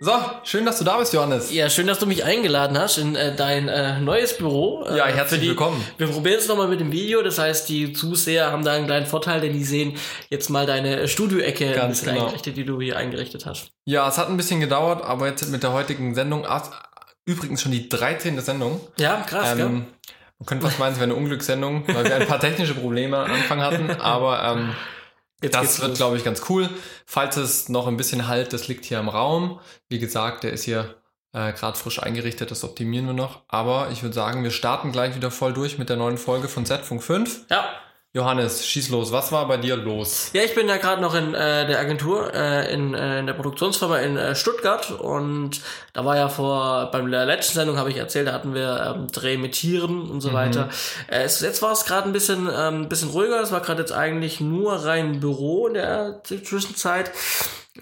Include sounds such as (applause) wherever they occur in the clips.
So, schön, dass du da bist, Johannes. Ja, schön, dass du mich eingeladen hast in äh, dein äh, neues Büro. Ja, herzlich die, willkommen. Wir probieren es nochmal mit dem Video. Das heißt, die Zuseher haben da einen kleinen Vorteil, denn die sehen jetzt mal deine Studioecke ein bisschen genau. eingerichtet, die du hier eingerichtet hast. Ja, es hat ein bisschen gedauert, aber jetzt mit der heutigen Sendung, ah, übrigens schon die 13. Sendung. Ja, krass, gell? Ähm, man könnte fast meinen, es wäre eine Unglückssendung, weil wir ein paar (laughs) technische Probleme am Anfang hatten, aber ähm, Jetzt das wird, glaube ich, ganz cool. Falls es noch ein bisschen halt, das liegt hier im Raum. Wie gesagt, der ist hier äh, gerade frisch eingerichtet, das optimieren wir noch. Aber ich würde sagen, wir starten gleich wieder voll durch mit der neuen Folge von Z-Funk 5. Ja. Johannes, schieß los. Was war bei dir los? Ja, ich bin da gerade noch in äh, der Agentur, äh, in, äh, in der Produktionsfirma in äh, Stuttgart und da war ja vor, beim der letzten Sendung habe ich erzählt, da hatten wir ähm, Dreh mit Tieren und so weiter. Äh, es, jetzt war es gerade ein bisschen, ähm, bisschen ruhiger, es war gerade jetzt eigentlich nur rein Büro in der Zwischenzeit.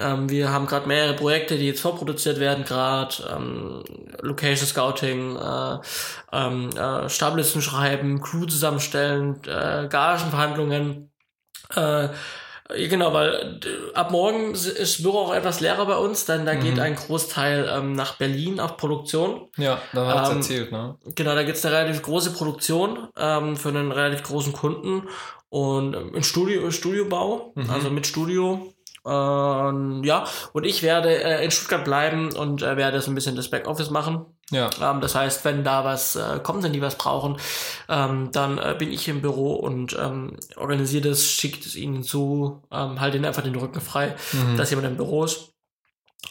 Ähm, wir haben gerade mehrere Projekte, die jetzt vorproduziert werden, gerade ähm, Location Scouting, äh, ähm, äh, Stablisten schreiben, Crew zusammenstellen, äh, Gagenverhandlungen. Äh, ja, genau, weil äh, ab morgen ist das Büro auch etwas leerer bei uns, denn da geht ein Großteil ähm, nach Berlin auf Produktion. Ja, da hat's Ähm, erzählt, ne? Genau, da gibt's eine relativ große Produktion ähm, für einen relativ großen Kunden und ähm, in Studio, Studiobau, also mit Studio. Ähm, ja, und ich werde äh, in Stuttgart bleiben und äh, werde so ein bisschen das Backoffice machen. Ja. Ähm, das heißt, wenn da was äh, kommt, wenn die was brauchen, ähm, dann äh, bin ich im Büro und ähm, organisiere das, schicke es ihnen zu, ähm, halte ihnen einfach den Rücken frei, Mhm. dass jemand im Büro ist.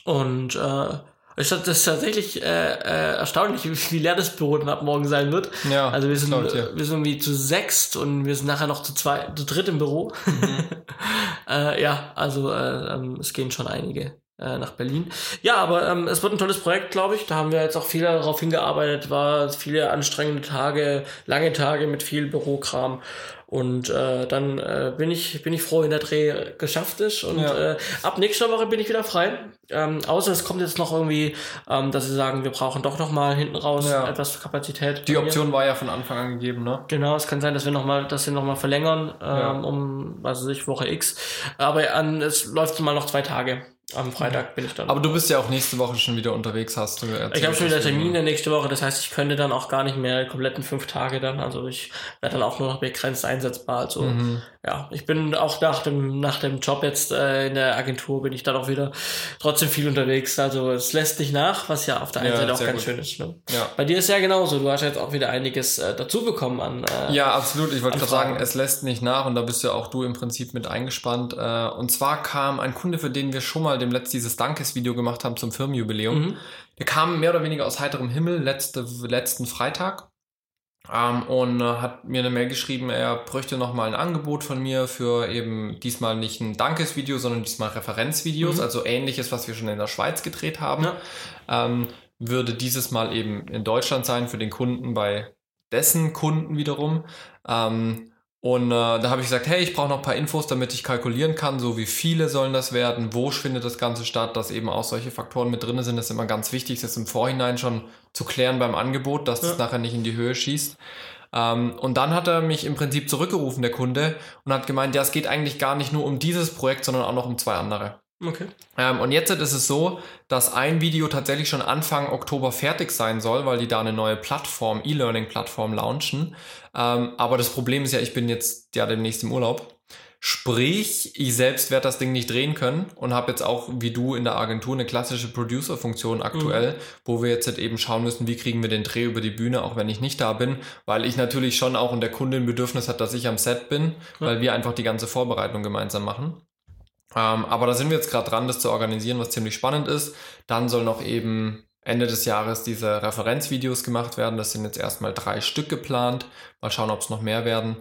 Und äh, das ist tatsächlich äh, äh, erstaunlich, wie, leer das Büro dann ab morgen sein wird. Ja, Also wir sind, ich dir. wir sind irgendwie zu sechst und wir sind nachher noch zu zwei, zu dritt im Büro. Mhm. (laughs) äh, ja, also äh, ähm, es gehen schon einige äh, nach Berlin. Ja, aber ähm, es wird ein tolles Projekt, glaube ich. Da haben wir jetzt auch viel darauf hingearbeitet, war viele anstrengende Tage, lange Tage mit viel Bürokram. Und äh, dann äh, bin ich bin ich froh, wenn der Dreh geschafft ist. Und Ja. äh, ab nächster Woche bin ich wieder frei. Ähm, außer es kommt jetzt noch irgendwie, ähm, dass sie sagen, wir brauchen doch noch mal hinten raus Ja. etwas Kapazität. Die mir. Option war ja von Anfang an gegeben, ne? Genau, es kann sein, dass wir noch mal, dass wir noch mal verlängern ähm, Ja. um, was weiß ich, Woche X. Aber an, es läuft mal noch zwei Tage. Am Freitag bin ich dann. Aber du bist ja auch nächste Woche schon wieder unterwegs, hast du erzählt. ich habe schon wieder Termine nächste Woche, das heißt, ich könnte dann auch gar nicht mehr die kompletten fünf Tage dann. Also ich werde dann auch nur noch begrenzt einsetzbar. Also Mhm. ja, ich bin auch nach dem nach dem Job jetzt äh, in der Agentur bin ich dann auch wieder trotzdem viel unterwegs. Also es lässt nicht nach, was ja auf der einen Ja, Seite auch ganz gut. schön ist. Ne? Ja. Bei dir ist ja genauso. Du hast jetzt auch wieder einiges äh, dazu bekommen an. Äh, Ja, absolut. Ich wollte gerade sagen, es lässt nicht nach und da bist ja auch du im Prinzip mit eingespannt. Äh, Und zwar kam ein Kunde, für den wir schon mal dem letzten dieses Dankesvideo gemacht haben zum Firmenjubiläum. Mhm. Der kam mehr oder weniger aus heiterem Himmel letzte, letzten Freitag ähm, und äh, hat mir eine Mail geschrieben, er bräuchte nochmal ein Angebot von mir für eben diesmal nicht ein Dankesvideo, sondern diesmal Referenzvideos, Mhm. also ähnliches, was wir schon in der Schweiz gedreht haben. Ja. Ähm, würde dieses Mal eben in Deutschland sein für den Kunden bei dessen Kunden wiederum. Ähm, und äh, da habe ich gesagt, hey, ich brauche noch ein paar Infos, damit ich kalkulieren kann, so wie viele sollen das werden, wo findet das Ganze statt, dass eben auch solche Faktoren mit drin sind. Das ist immer ganz wichtig, das im Vorhinein schon zu klären beim Angebot, dass das Ja. nachher nicht in die Höhe schießt. Ähm, und dann hat er mich im Prinzip zurückgerufen, der Kunde, und hat gemeint, ja, es geht eigentlich gar nicht nur um dieses Projekt, sondern auch noch um zwei andere. Okay. Ähm, und jetzt ist es so, dass ein Video tatsächlich schon Anfang Oktober fertig sein soll, weil die da eine neue Plattform, E-Learning-Plattform launchen. Ähm, aber das Problem ist ja, ich bin jetzt ja demnächst im Urlaub. Sprich, ich selbst werde das Ding nicht drehen können und habe jetzt auch, wie du in der Agentur, eine klassische Producer-Funktion aktuell, wo wir jetzt halt eben schauen müssen, wie kriegen wir den Dreh über die Bühne, auch wenn ich nicht da bin, weil ich natürlich schon auch und der Kunde ein Bedürfnis hat, dass ich am Set bin, weil wir einfach die ganze Vorbereitung gemeinsam machen. Ähm, aber da sind wir jetzt gerade dran, das zu organisieren, was ziemlich spannend ist. Dann soll noch eben Ende des Jahres diese Referenzvideos gemacht werden. Das sind jetzt erstmal drei Stück geplant. Mal schauen, ob es noch mehr werden.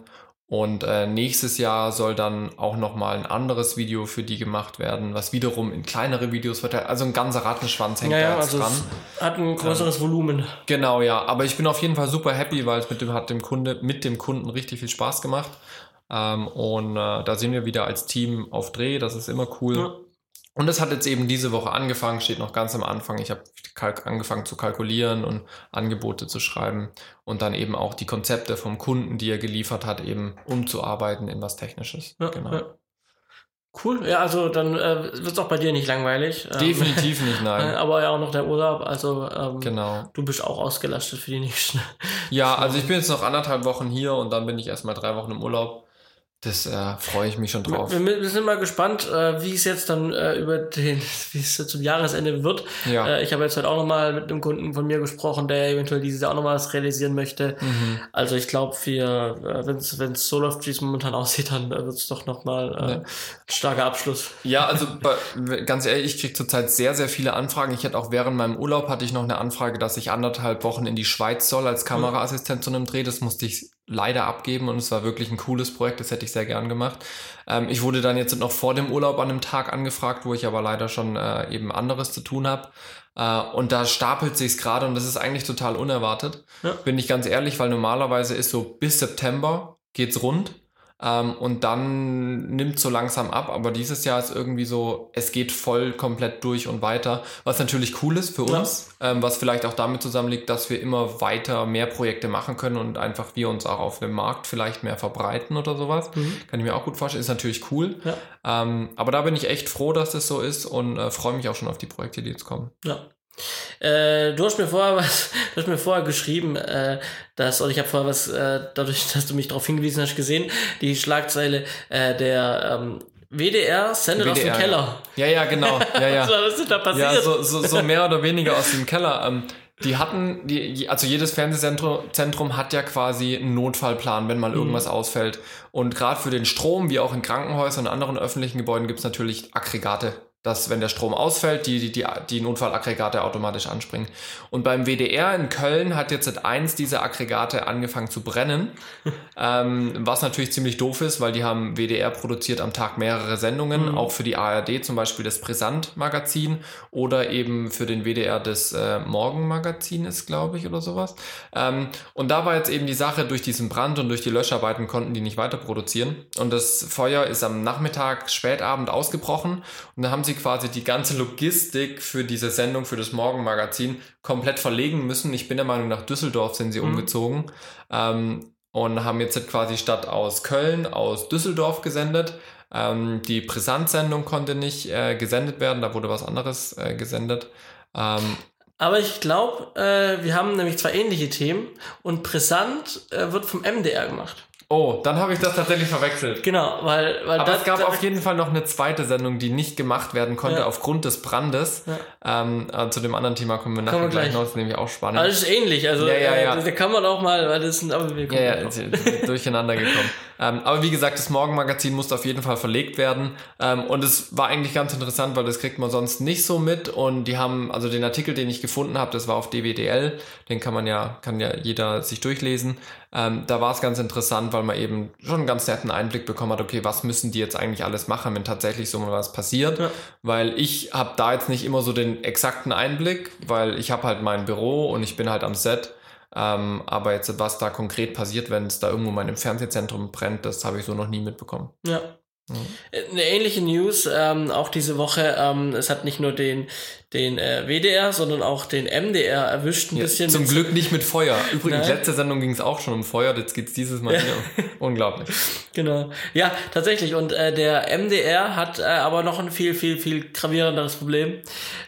Und äh, nächstes Jahr soll dann auch nochmal ein anderes Video für die gemacht werden, was wiederum in kleinere Videos verteilt. Also ein ganzer Rattenschwanz hängt Ja, da jetzt also dran. hat ein größeres Volumen. Genau, ja. Aber ich bin auf jeden Fall super happy, weil es mit dem hat dem Kunde, mit dem Kunden richtig viel Spaß gemacht. Ähm, und äh, da sind wir wieder als Team auf Dreh. Das ist immer cool. Ja. Und es hat jetzt eben diese Woche angefangen, steht noch ganz am Anfang. Ich habe angefangen zu kalkulieren und Angebote zu schreiben und dann eben auch die Konzepte vom Kunden, die er geliefert hat, eben umzuarbeiten in was Technisches. Ja, genau. ja. Cool, ja, also dann äh, wird es auch bei dir nicht langweilig. Ähm, Definitiv nicht, nein. (laughs) Aber ja auch noch der Urlaub, also ähm, genau. du bist auch ausgelastet für die nächsten. Ja, (laughs) also ich bin jetzt noch anderthalb Wochen hier und dann bin ich erstmal drei Wochen im Urlaub. Das äh, freue ich mich schon drauf. Wir, wir, sind mal gespannt, äh, wie es jetzt dann äh, über den, (laughs) wie es zum Jahresende wird. Ja. Äh, ich habe jetzt halt auch nochmal mit einem Kunden von mir gesprochen, der eventuell dieses Jahr auch nochmal was realisieren möchte. Mhm. Also ich glaube, wir, äh, wenn es wenn es so läuft, wie es momentan aussieht, dann äh, wird es doch nochmal äh, ja. ein starker Abschluss. Ja, also ganz ehrlich, ich kriege zurzeit sehr, sehr viele Anfragen. Ich hatte auch während meinem Urlaub hatte ich noch eine Anfrage, dass ich anderthalb Wochen in die Schweiz soll als Kameraassistent zu einem Dreh. Das musste ich leider abgeben und es war wirklich ein cooles Projekt, das hätte ich sehr gern gemacht. Ähm, ich wurde dann jetzt noch vor dem Urlaub an einem Tag angefragt, wo ich aber leider schon äh, eben anderes zu tun habe. Äh, und da stapelt sich's gerade und das ist eigentlich total unerwartet. Ja. Bin ich ganz ehrlich, weil normalerweise ist so bis September geht's rund. Ähm, und dann nimmt so langsam ab, aber dieses Jahr ist irgendwie so, es geht voll komplett durch und weiter, was natürlich cool ist für uns, ja. ähm, was vielleicht auch damit zusammenliegt, dass wir immer weiter mehr Projekte machen können und einfach wir uns auch auf dem Markt vielleicht mehr verbreiten oder sowas. Mhm. Kann ich mir auch gut vorstellen, ist natürlich cool. Ja. Ähm, aber da bin ich echt froh, dass das so ist und äh, freue mich auch schon auf die Projekte, die jetzt kommen. Ja. Äh, du hast mir vorher was, (laughs) du hast mir vorher geschrieben, äh, dass, oder ich habe vorher was, äh, dadurch, (laughs) dass du mich darauf hingewiesen hast, gesehen, die Schlagzeile äh, der ähm, WDR sendet WDR, aus dem Keller. Ja, ja, genau. Ja, ja. (laughs) was ist da passiert? Ja, so, so, so mehr oder weniger aus dem Keller. Ähm, die hatten, die, also jedes Fernsehzentrum hat ja quasi einen Notfallplan, wenn mal irgendwas mhm. ausfällt. Und gerade für den Strom, wie auch in Krankenhäusern und anderen öffentlichen Gebäuden, gibt's natürlich Aggregate dass wenn der Strom ausfällt, die, die, die Notfallaggregate automatisch anspringen. Und beim WDR in Köln hat jetzt seit eins diese Aggregate angefangen zu brennen, (laughs) ähm, was natürlich ziemlich doof ist, weil die haben WDR produziert am Tag mehrere Sendungen, mhm. auch für die ARD zum Beispiel das Brisant-Magazin oder eben für den WDR das äh, Morgen-Magazin ist, glaube ich, oder sowas. Ähm, und da war jetzt eben die Sache, durch diesen Brand und durch die Löscharbeiten konnten die nicht weiter produzieren. Und das Feuer ist am Nachmittag, Spätabend ausgebrochen und da haben sie sie quasi die ganze Logistik für diese Sendung, für das Morgenmagazin komplett verlegen müssen. Ich bin der Meinung, nach Düsseldorf sind sie mhm. umgezogen ähm, und haben jetzt quasi statt aus Köln aus Düsseldorf gesendet. Ähm, die Brisant-Sendung konnte nicht äh, gesendet werden, da wurde was anderes äh, gesendet. Ähm, aber ich glaube, äh, wir haben nämlich zwei ähnliche Themen und Brisant äh, wird vom MDR gemacht. Oh, dann habe ich das tatsächlich verwechselt. Genau, weil, weil Aber das, es gab auf jeden Fall noch eine zweite Sendung, die nicht gemacht werden konnte ja. aufgrund des Brandes. Ja. Ähm, äh, zu dem anderen Thema kommen wir nachher kommen wir gleich noch, das ist nämlich auch spannend. Aber das ist ähnlich, also ja, ja, ja. Äh, da kann man auch mal, weil das sind aber wir ja, ja, durcheinander gekommen. (laughs) ähm, aber wie gesagt, das Morgenmagazin musste auf jeden Fall verlegt werden. Ähm, und es war eigentlich ganz interessant, weil das kriegt man sonst nicht so mit. Und die haben, also den Artikel, den ich gefunden habe, das war auf DWDL, den kann man ja, kann ja jeder sich durchlesen. Ähm, da war es ganz interessant, weil man eben schon einen ganz netten Einblick bekommen hat, okay, was müssen die jetzt eigentlich alles machen, wenn tatsächlich so mal was passiert. Ja. Weil ich habe da jetzt nicht immer so den exakten Einblick, weil ich habe halt mein Büro und ich bin halt am Set. Ähm, aber jetzt, was da konkret passiert, wenn es da irgendwo mal im Fernsehzentrum brennt, das habe ich so noch nie mitbekommen. Ja, eine ähnliche News, ähm, auch diese Woche. Ähm, es hat nicht nur den, den äh, WDR, sondern auch den MDR erwischt ein ja, bisschen. Zum Glück nicht mit Feuer. Übrigens, Nein. letzte Sendung ging es auch schon um Feuer, jetzt geht es dieses Mal wieder. (laughs) Unglaublich. Genau. Ja, tatsächlich. Und äh, der MDR hat äh, aber noch ein viel, viel, viel gravierenderes Problem.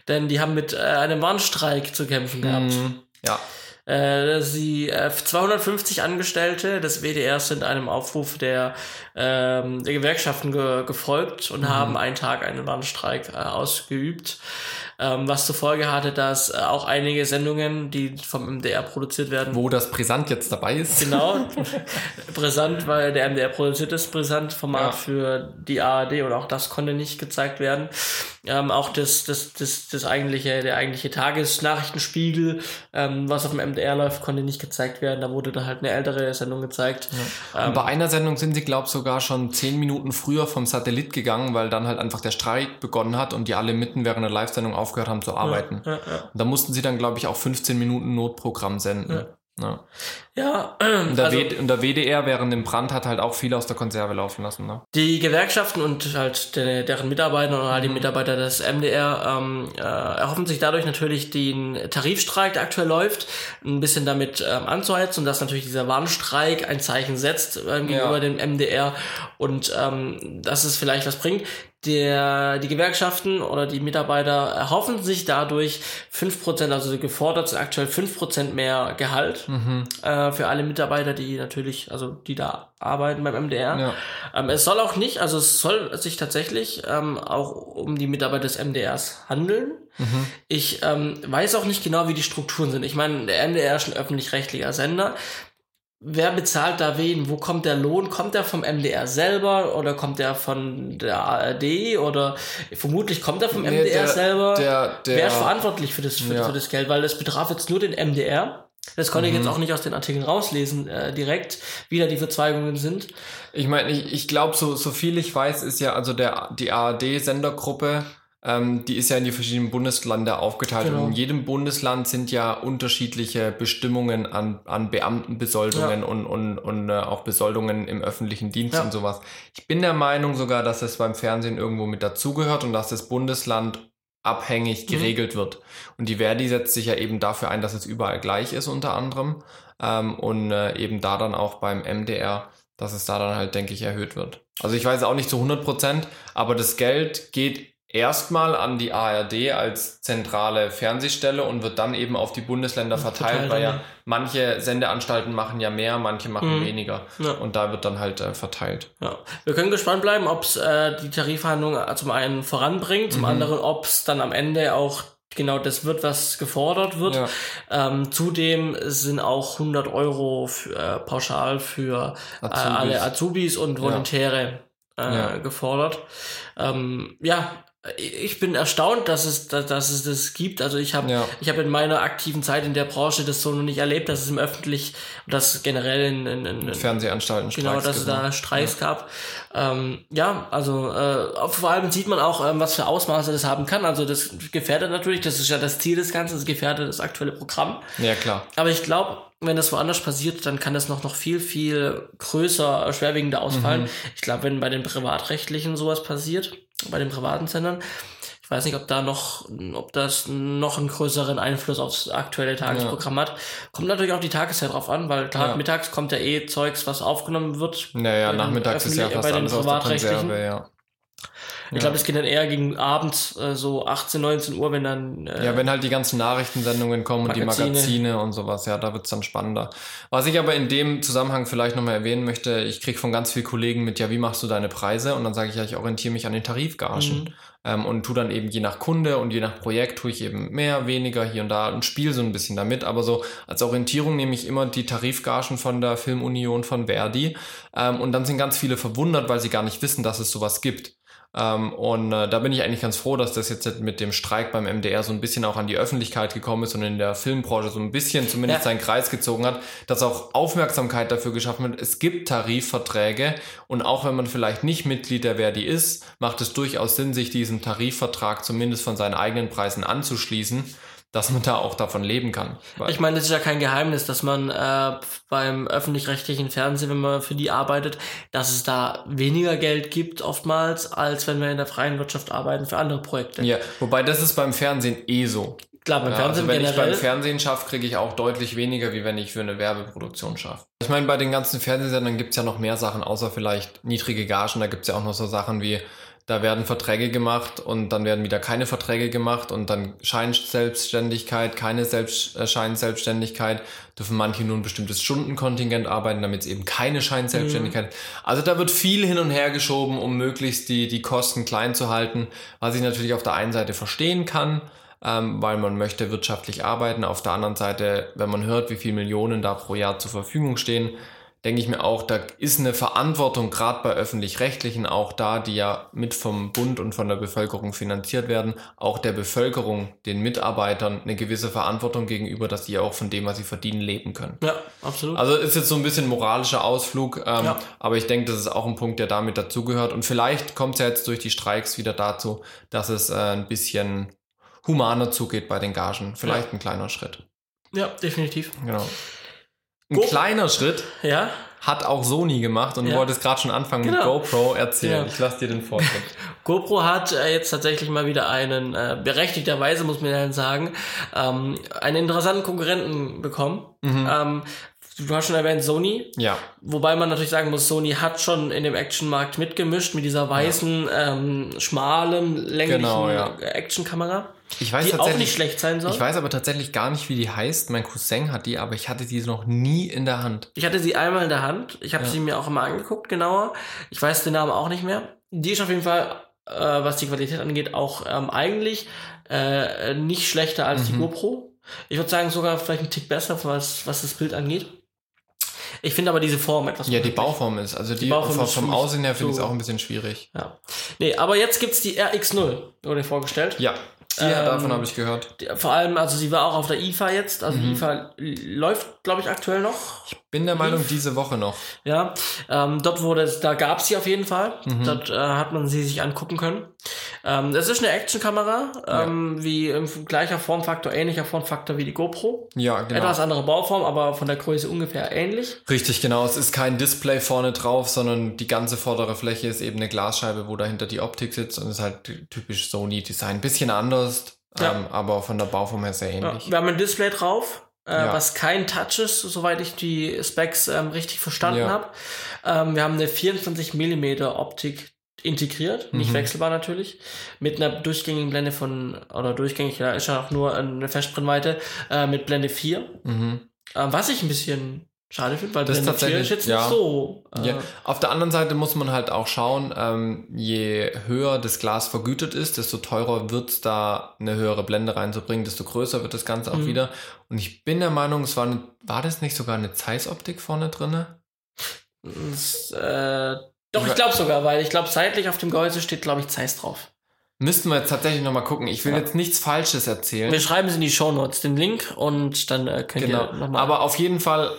Denn die haben mit äh, einem Warnstreik zu kämpfen gehabt. Mm, ja. Äh, sie äh, 250 Angestellte des WDR sind einem Aufruf der, ähm, der Gewerkschaften ge gefolgt und mhm. haben einen Tag einen Warnstreik äh, ausgeübt ähm, was zur Folge hatte, dass äh, auch einige Sendungen, die vom MDR produziert werden. Wo das Brisant jetzt dabei ist. Genau, (laughs) Brisant, weil der MDR produziert das Brisant-Format ja. für die ARD und auch das konnte nicht gezeigt werden. Ähm, auch das, das, das, das eigentliche, der eigentliche Tagesnachrichtenspiegel, ähm, was auf dem MDR läuft, konnte nicht gezeigt werden. Da wurde dann halt eine ältere Sendung gezeigt. Ja. Und bei einer Sendung sind sie, glaube ich, sogar schon zehn Minuten früher vom Satellit gegangen, weil dann halt einfach der Streik begonnen hat und die alle mitten während der Live-Sendung aufgehört haben zu arbeiten. Ja, ja, da mussten sie dann, glaube ich, auch 15 Minuten Notprogramm senden. Ja. ja und, der also, und der WDR während dem Brand hat halt auch viel aus der Konserve laufen lassen. Ne? Die Gewerkschaften und halt de, deren Mitarbeiter und halt die mhm. Mitarbeiter des MDR ähm, äh, erhoffen sich dadurch natürlich den Tarifstreik, der aktuell läuft, ein bisschen damit ähm, anzuheizen und dass natürlich dieser Warnstreik ein Zeichen setzt äh, gegenüber ja. dem MDR und ähm, dass es vielleicht was bringt. Der, die Gewerkschaften oder die Mitarbeiter erhoffen sich dadurch fünf Prozent, also gefordert sind aktuell fünf Prozent mehr Gehalt Mhm. äh, für alle Mitarbeiter, die natürlich, also die da arbeiten beim MDR. Ja. Ähm, es soll auch nicht, also es soll sich tatsächlich ähm, auch um die Mitarbeiter des MDRs handeln. Mhm. Ich ähm, weiß auch nicht genau, wie die Strukturen sind. Ich meine, der MDR ist ein öffentlich-rechtlicher Sender. Wer bezahlt da wen? Wo kommt der Lohn? Kommt der vom MDR selber oder kommt der von der ARD oder vermutlich kommt er vom Nee, MDR der- selber? Der, der, Wer ist verantwortlich für das, für, Ja. für das Geld? Weil das betraf jetzt nur den MDR. Das konnte ich Mhm. jetzt auch nicht aus den Artikeln rauslesen äh, direkt, wie da die Verzweigungen sind. Ich meine, ich, ich glaube, so, so viel ich weiß, ist ja also der, die ARD-Sendergruppe, ähm, die ist ja in die verschiedenen Bundesländer aufgeteilt. Genau. Und in jedem Bundesland sind ja unterschiedliche Bestimmungen an, an Beamtenbesoldungen Ja. und, und, und äh, auch Besoldungen im öffentlichen Dienst Ja. und sowas. Ich bin der Meinung sogar, dass es beim Fernsehen irgendwo mit dazugehört und dass das Bundesland abhängig Mhm. geregelt wird. Und die Verdi setzt sich ja eben dafür ein, dass es überall gleich ist, unter anderem. Ähm, und äh, eben da dann auch beim MDR, dass es da dann halt, denke ich, erhöht wird. Also ich weiß auch nicht zu 100 Prozent, aber das Geld geht erstmal an die ARD als zentrale Fernsehstelle und wird dann eben auf die Bundesländer verteilt, weil ja. manche Sendeanstalten machen ja mehr, manche machen Mhm. weniger. Ja. Und da wird dann halt äh, verteilt. Ja. Wir können gespannt bleiben, ob es äh, die Tarifverhandlungen zum einen voranbringt, zum Mhm. anderen, ob es dann am Ende auch genau das wird, was gefordert wird. Ja. Ähm, zudem sind auch 100 Euro für, äh, pauschal für äh, Azubis. alle Azubis und Volontäre äh, Ja. gefordert. Ähm, ja, ich bin erstaunt, dass es, dass, dass es das gibt. Also ich habe Ja. ich habe in meiner aktiven Zeit in der Branche das so noch nicht erlebt, dass es im öffentlich, das generell in, in, in Fernsehenstalten Genau, Streiks dass es da ne? Streiks gab. Ähm, ja, also äh, vor allem sieht man auch, ähm, was für Ausmaße das haben kann. Also das gefährdet natürlich, das ist ja das Ziel des Ganzen, das gefährdet das aktuelle Programm. Ja, klar. Aber ich glaube, wenn das woanders passiert, dann kann das noch, noch viel, viel größer, schwerwiegender ausfallen. Ich glaube, wenn bei den Privatrechtlichen sowas passiert, bei den privaten Sendern, ich weiß nicht, ob da noch, ob das noch einen größeren Einfluss aufs aktuelle Tagesprogramm hat. Kommt natürlich auch die Tageszeit drauf an, weil Ja. mittags kommt ja eh Zeugs, was aufgenommen wird. Naja, den nachmittags ist ja fast bei den alles Privatrechtlichen. Konserve, ja. Ich glaube, das geht dann eher gegen abends, äh, so 18, 19 Uhr, wenn dann. Äh, Ja, wenn halt die ganzen Nachrichtensendungen kommen und die Magazine. Magazine und sowas, ja, da wird's dann spannender. Was ich aber in dem Zusammenhang vielleicht nochmal erwähnen möchte, ich krieg von ganz vielen Kollegen mit, ja, wie machst du deine Preise? Und dann sage ich ja, ich orientiere mich an den Tarifgagen Mhm. ähm, und tu dann eben je nach Kunde und je nach Projekt tue ich eben mehr, weniger hier und da und spiele so ein bisschen damit. Aber so als Orientierung nehme ich immer die Tarifgagen von der Filmunion von Verdi. Ähm, und dann sind ganz viele verwundert, weil sie gar nicht wissen, dass es sowas gibt. Ähm, und äh, da bin ich eigentlich ganz froh, dass das jetzt mit dem Streik beim MDR so ein bisschen auch an die Öffentlichkeit gekommen ist und in der Filmbranche so ein bisschen zumindest Ja. seinen Kreis gezogen hat, dass auch Aufmerksamkeit dafür geschaffen wird. Es gibt Tarifverträge und auch wenn man vielleicht nicht Mitglied der Verdi ist, macht es durchaus Sinn, sich diesem Tarifvertrag zumindest von seinen eigenen Preisen anzuschließen, dass man da auch davon leben kann. Ich meine, das ist ja kein Geheimnis, dass man äh, beim öffentlich-rechtlichen Fernsehen, wenn man für die arbeitet, dass es da weniger Geld gibt oftmals, als wenn wir in der freien Wirtschaft arbeiten für andere Projekte. ja, wobei das ist beim Fernsehen eh so. Klar, beim Ja, Fernsehen also wenn ich generell. beim Fernsehen schaffe, kriege ich auch deutlich weniger, wie wenn ich für eine Werbeproduktion schaffe. Ich meine, bei den ganzen Fernsehsendern gibt's ja noch mehr Sachen, außer vielleicht niedrige Gagen. Da gibt's ja auch noch so Sachen wie, da werden Verträge gemacht und dann werden wieder keine Verträge gemacht und dann Scheinselbstständigkeit, keine Selbst äh, Scheinselbstständigkeit, dürfen manche nur ein bestimmtes Stundenkontingent arbeiten, damit es eben keine Scheinselbstständigkeit ist. Also da wird viel hin und her geschoben, um möglichst die, die Kosten klein zu halten, was ich natürlich auf der einen Seite verstehen kann, ähm, weil man möchte wirtschaftlich arbeiten. Auf der anderen Seite, wenn man hört, wie viele Millionen da pro Jahr zur Verfügung stehen, denke ich mir auch, da ist eine Verantwortung, gerade bei öffentlich-rechtlichen, auch da, die ja mit vom Bund und von der Bevölkerung finanziert werden, auch der Bevölkerung, den Mitarbeitern eine gewisse Verantwortung gegenüber, dass die ja auch von dem, was sie verdienen, leben können. ja, absolut. Also ist jetzt so ein bisschen moralischer Ausflug, ähm, Ja. aber ich denke, das ist auch ein Punkt, der damit dazugehört. Und vielleicht kommt es ja jetzt durch die Streiks wieder dazu, dass es äh, ein bisschen humaner zugeht bei den Gagen. Vielleicht ein kleiner Schritt. ja, definitiv. Genau. Ein Go- kleiner Schritt Ja, hat auch Sony gemacht und Ja. du wolltest gerade schon anfangen mit Genau. GoPro erzählen. Ja. Ich lasse dir den Vortritt. (laughs) GoPro hat äh, jetzt tatsächlich mal wieder einen, äh, berechtigterweise muss man ja sagen, ähm, einen interessanten Konkurrenten bekommen. Mhm. Ähm, du hast schon erwähnt Sony. Ja. Wobei man natürlich sagen muss, Sony hat schon in dem Actionmarkt mitgemischt mit dieser weißen, ähm, schmalen, länglichen Genau, ja. Actionkamera. Ich weiß Die auch nicht schlecht sein soll. Ich weiß aber tatsächlich gar nicht, wie die heißt. Mein Cousin hat die, aber ich hatte die noch nie in der Hand. Ich hatte sie einmal in der Hand. Ich habe Ja. sie mir auch immer angeguckt, genauer. Ich weiß den Namen auch nicht mehr. Die ist auf jeden Fall, äh, was die Qualität angeht, auch ähm, eigentlich äh, nicht schlechter als die Mhm. GoPro. Ich würde sagen, sogar vielleicht ein Tick besser, was, was das Bild angeht. Ich finde aber diese Form etwas Ja, die. Bauform ist. Also die, Bauform vom, Aussehen her finde ich es auch ein bisschen schwierig. Ja. Nee, aber jetzt gibt's die RX0, wurde vorgestellt. Ja, die, Ähm, davon habe ich gehört. Die, vor allem, also sie war auch auf der IFA jetzt. Also die Mhm. IFA läuft, glaube ich, aktuell noch. Bin der Meinung, diese Woche noch. Ja, ähm, dort wurde es, da gab's sie auf jeden Fall. Mhm. Dort äh, hat man sie sich angucken können. Ähm, es ist eine Actionkamera, ähm, wie im gleicher Formfaktor, ähnlicher Formfaktor wie die GoPro. Ja, genau. Etwas andere Bauform, aber von der Größe ungefähr ähnlich. Richtig, genau. Es ist kein Display vorne drauf, sondern die ganze vordere Fläche ist eben eine Glasscheibe, wo dahinter die Optik sitzt und ist halt typisch Sony-Design. Bisschen anders, Ja. ähm, aber von der Bauform her sehr Ja, ähnlich. wir haben ein Display drauf, äh, Ja. was kein Touch ist, soweit ich die Specs ähm, richtig verstanden Ja. habe. Ähm, wir haben eine 24 mm Optik integriert, nicht Mhm. wechselbar natürlich, mit einer durchgängigen Blende von, oder durchgängig, ja, ist ja auch nur eine Festbrennweite, äh, mit Blende 4. Mhm. Ähm, was ich ein bisschen schade finde, weil Das ist Blende 4 ist tatsächlich- jetzt ja. nicht so. Äh, Ja. Auf der anderen Seite muss man halt auch schauen, ähm, je höher das Glas vergütet ist, desto teurer wird's da eine höhere Blende reinzubringen, desto größer wird das Ganze auch Mhm. wieder. Und ich bin der Meinung, es war, eine, war das nicht sogar eine Zeiss-Optik vorne drinne? das, äh, doch, Ich glaube sogar, weil ich glaube, seitlich auf dem Gehäuse steht, glaube ich, Zeiss drauf. Müssten wir jetzt tatsächlich nochmal gucken. Ich will Ja. jetzt nichts Falsches erzählen. Wir schreiben es in die Shownotes, den Link, und dann äh, könnt Genau. ihr nochmal. Aber auf jeden Fall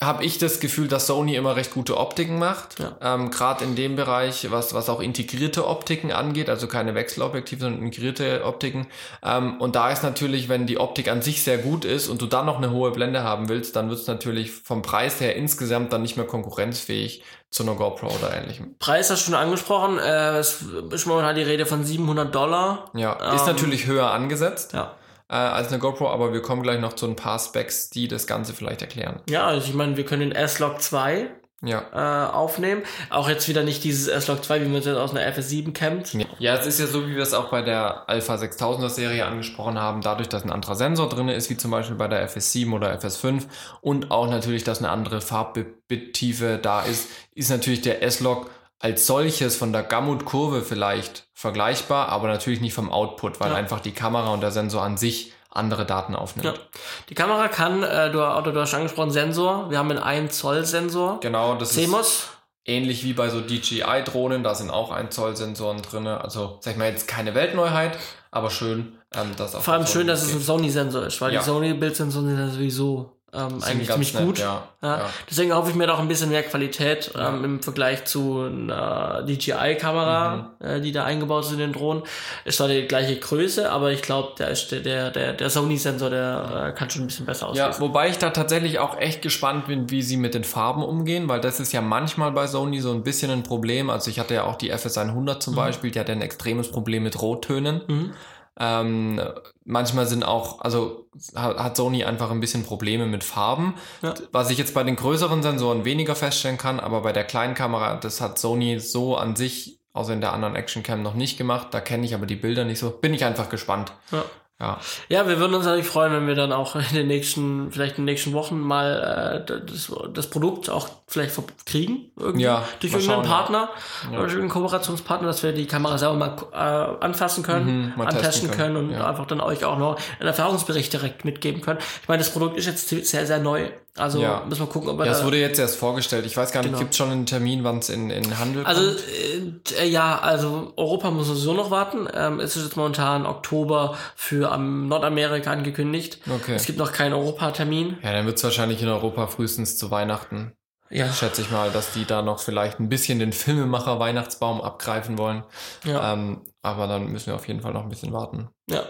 habe ich das Gefühl, dass Sony immer recht gute Optiken macht. Ja. Ähm, Gerade in dem Bereich, was, was auch integrierte Optiken angeht, also keine Wechselobjektive, sondern integrierte Optiken. Ähm, und da ist natürlich, wenn die Optik an sich sehr gut ist und du dann noch eine hohe Blende haben willst, dann wird es natürlich vom Preis her insgesamt dann nicht mehr konkurrenzfähig zu einer GoPro oder ähnlichem. Preis hast du schon angesprochen. Äh, es ist momentan die Rede von 700 Dollar. Ja, ist Ähm, natürlich höher angesetzt Ja. Äh, als eine GoPro, aber wir kommen gleich noch zu ein paar Specs, die das Ganze vielleicht erklären. Ja, also ich meine, wir können den S-Log 2 Ja. äh, aufnehmen. Auch jetzt wieder nicht dieses S-Log 2, wie man es jetzt aus einer FS7 kennt. Ja, es ist ja so, wie wir es auch bei der Alpha 6000er Serie angesprochen haben, dadurch, dass ein anderer Sensor drin ist, wie zum Beispiel bei der FS7 oder FS5 und auch natürlich, dass eine andere Farbbitttiefe da ist, ist natürlich der S-Log als solches von der Gamut-Kurve vielleicht vergleichbar, aber natürlich nicht vom Output, weil Ja. einfach die Kamera und der Sensor an sich andere Daten aufnimmt. Ja. Die Kamera kann, äh, du, oder du hast angesprochen, Sensor. Wir haben einen 1 Zoll Sensor. Genau, das ist CMOS. ähnlich wie bei so DJI-Drohnen, da sind auch 1 Zoll Sensoren drin. Also, sag ich mal, jetzt keine Weltneuheit, aber schön, ähm, dass auch Vor allem schön, dass es ein. Sony-Sensor ist, weil Ja. die Sony-Bildsensoren sind ja sowieso ähm, eigentlich ziemlich nett, gut. Ja, Ja. ja. Deswegen hoffe ich mir doch ein bisschen mehr Qualität ähm, im Vergleich zu einer DJI-Kamera, Mhm. äh, die da eingebaut sind in den Drohnen. Ist zwar die gleiche Größe, aber ich glaube, der, ist der, der, der, Sony-Sensor, der äh, kann schon ein bisschen besser aussehen. Ja, wobei ich da tatsächlich auch echt gespannt bin, wie sie mit den Farben umgehen, weil das ist ja manchmal bei Sony so ein bisschen ein Problem. Also ich hatte ja auch die FS100 zum Beispiel, die hat ja ein extremes Problem mit Rottönen. Mhm. Ähm, manchmal sind auch, also ha- hat Sony einfach ein bisschen Probleme mit Farben, Ja. was ich jetzt bei den größeren Sensoren weniger feststellen kann, aber bei der kleinen Kamera, das hat Sony so an sich, außer in der anderen Actioncam noch nicht gemacht. Da kenne ich aber die Bilder nicht so. Bin ich einfach gespannt. Ja. Ja. Ja, wir würden uns natürlich freuen, wenn wir dann auch in den nächsten, vielleicht in den nächsten Wochen mal äh, das, das Produkt auch vielleicht kriegen. Irgendwie. Ja, Durch irgendeinen schauen. Partner Ja. oder durch irgendeinen Kooperationspartner, dass wir die Kamera selber mal äh, anfassen können, Mhm, antesten testen können, können, und ja. einfach dann euch auch noch einen Erfahrungsbericht direkt mitgeben können. Ich meine, das Produkt ist jetzt sehr, sehr neu. Also Ja. müssen wir gucken, ob wir Ja, da es wurde jetzt erst vorgestellt. Ich weiß gar nicht, Genau. gibt es schon einen Termin, wann es in, in Handel Also kommt? äh, ja, also Europa muss sowieso noch warten. Ähm, es ist jetzt momentan Oktober für am Nordamerika angekündigt. Okay. Es gibt noch keinen Europatermin. Ja, dann wird es wahrscheinlich in Europa frühestens zu Weihnachten. Ja, Schätze ich mal, dass die da noch vielleicht ein bisschen den Filmemacher Weihnachtsbaum abgreifen wollen. ja, Ähm, aber dann müssen wir auf jeden Fall noch ein bisschen warten. ja.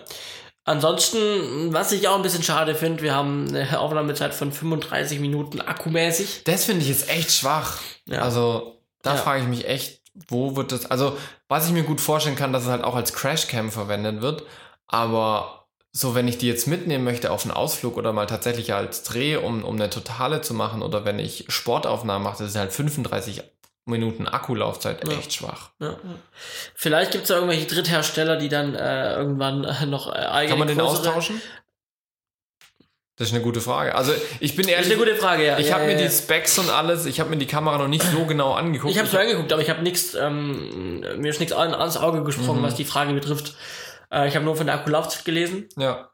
Ansonsten, was ich auch ein bisschen schade finde, wir haben eine Aufnahmezeit von 35 Minuten akkumäßig. Das finde ich jetzt echt schwach. Ja. Also, da Ja. frage ich mich echt, wo wird das. Also, was ich mir gut vorstellen kann, dass es halt auch als Crashcam verwendet wird. Aber so, wenn ich die jetzt mitnehmen möchte auf einen Ausflug oder mal tatsächlich als Dreh, um, um eine Totale zu machen oder wenn ich Sportaufnahmen mache, das ist halt 35 Minuten Akkulaufzeit Ja. echt schwach. Ja, ja. Vielleicht gibt es ja irgendwelche Dritthersteller, die dann äh, irgendwann äh, noch äh, eigene Kann man den austauschen? Das ist eine gute Frage. Also ich bin Das ehrlich, ist eine gute Frage, ja. ich ja, habe mir ja, die ja. Specs und alles, ich habe mir die Kamera noch nicht so genau angeguckt. Ich habe es mir angeguckt, aber ich habe nichts, ähm, mir ist nichts an, ans Auge gesprochen, Mhm. was die Frage betrifft. Äh, ich habe nur von der Akkulaufzeit gelesen, ja,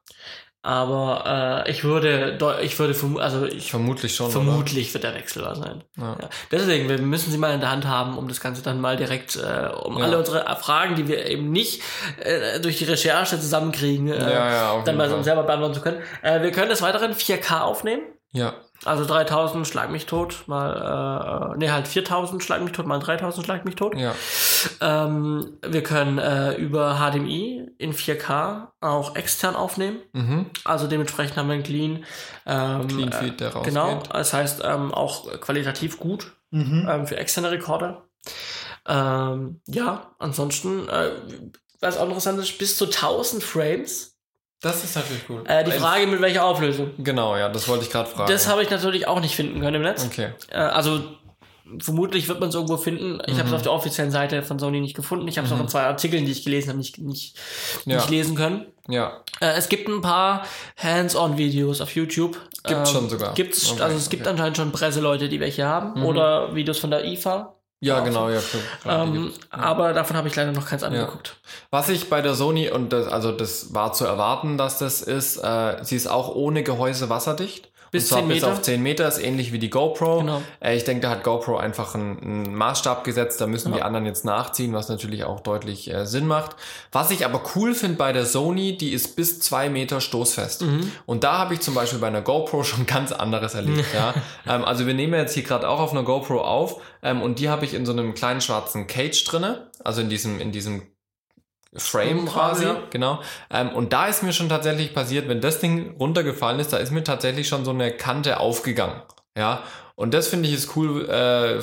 aber äh, ich würde, ich würde vermu also ich vermutlich schon. vermutlich wird der wechselbar sein. Oder? Ja. Deswegen, wir müssen sie mal in der Hand haben, um das Ganze dann mal direkt, äh, um Ja. alle unsere Fragen, die wir eben nicht äh, durch die Recherche zusammenkriegen, äh, Ja, ja, dann mal selber beantworten zu können. Äh, wir können des Weiteren 4K aufnehmen. Ja, Also 3000 schlag mich tot, mal, äh, nee, halt 4000 schlag mich tot, mal 3000 schlag mich tot. ja, Ähm, wir können äh, über HDMI in 4K auch extern aufnehmen. mhm. Also dementsprechend haben wir einen Clean. Ähm, Clean Feed, der rausgeht. Genau, das heißt ähm, auch qualitativ gut Mhm. ähm, für externe Rekorder. Ähm, ja, ansonsten, äh, was auch interessant ist, bis zu 1000 Frames. Das ist natürlich cool. Äh, die Frage, mit welcher Auflösung. Genau, ja, das wollte ich gerade fragen. Das habe ich natürlich auch nicht finden können im Netz. okay. Äh, also vermutlich wird man es irgendwo finden. Ich habe es Mhm. auf der offiziellen Seite von Sony nicht gefunden. Ich habe es auch in zwei Artikeln, die ich gelesen habe, nicht, nicht, Ja. nicht lesen können. Ja, Äh, es gibt ein paar Hands-on-Videos auf YouTube. Gibt's schon sogar? Gibt's, Okay, also es gibt okay. anscheinend schon Presseleute, die welche haben. Mhm. Oder Videos von der IFA. Ja, Auch genau, ja. Klar, Ähm. Aber davon habe ich leider noch keins angeguckt. Was ich bei der Sony, und das, also das war zu erwarten, dass das ist, äh, sie ist auch ohne Gehäuse wasserdicht. Bis und zwar 10 bis Meter? auf 10 Meter, ist ähnlich wie die GoPro. Genau. Äh, ich denke, da hat GoPro einfach einen, einen Maßstab gesetzt, da müssen Ja. die anderen jetzt nachziehen, was natürlich auch deutlich äh, Sinn macht. Was ich aber cool finde bei der Sony, die ist bis 2 Meter stoßfest. Mhm. Und da habe ich zum Beispiel bei einer GoPro (laughs) schon ganz anderes erlebt. ja. (laughs) ähm, also wir nehmen jetzt hier gerade auch auf einer GoPro auf ähm, und die habe ich in so einem kleinen schwarzen Cage drinne, also in diesem, in diesem Frame quasi, ja. genau. Ähm, und da ist mir schon tatsächlich passiert, wenn das Ding runtergefallen ist, da ist mir tatsächlich schon so eine Kante aufgegangen. Ja. Und das finde ich ist cool, äh,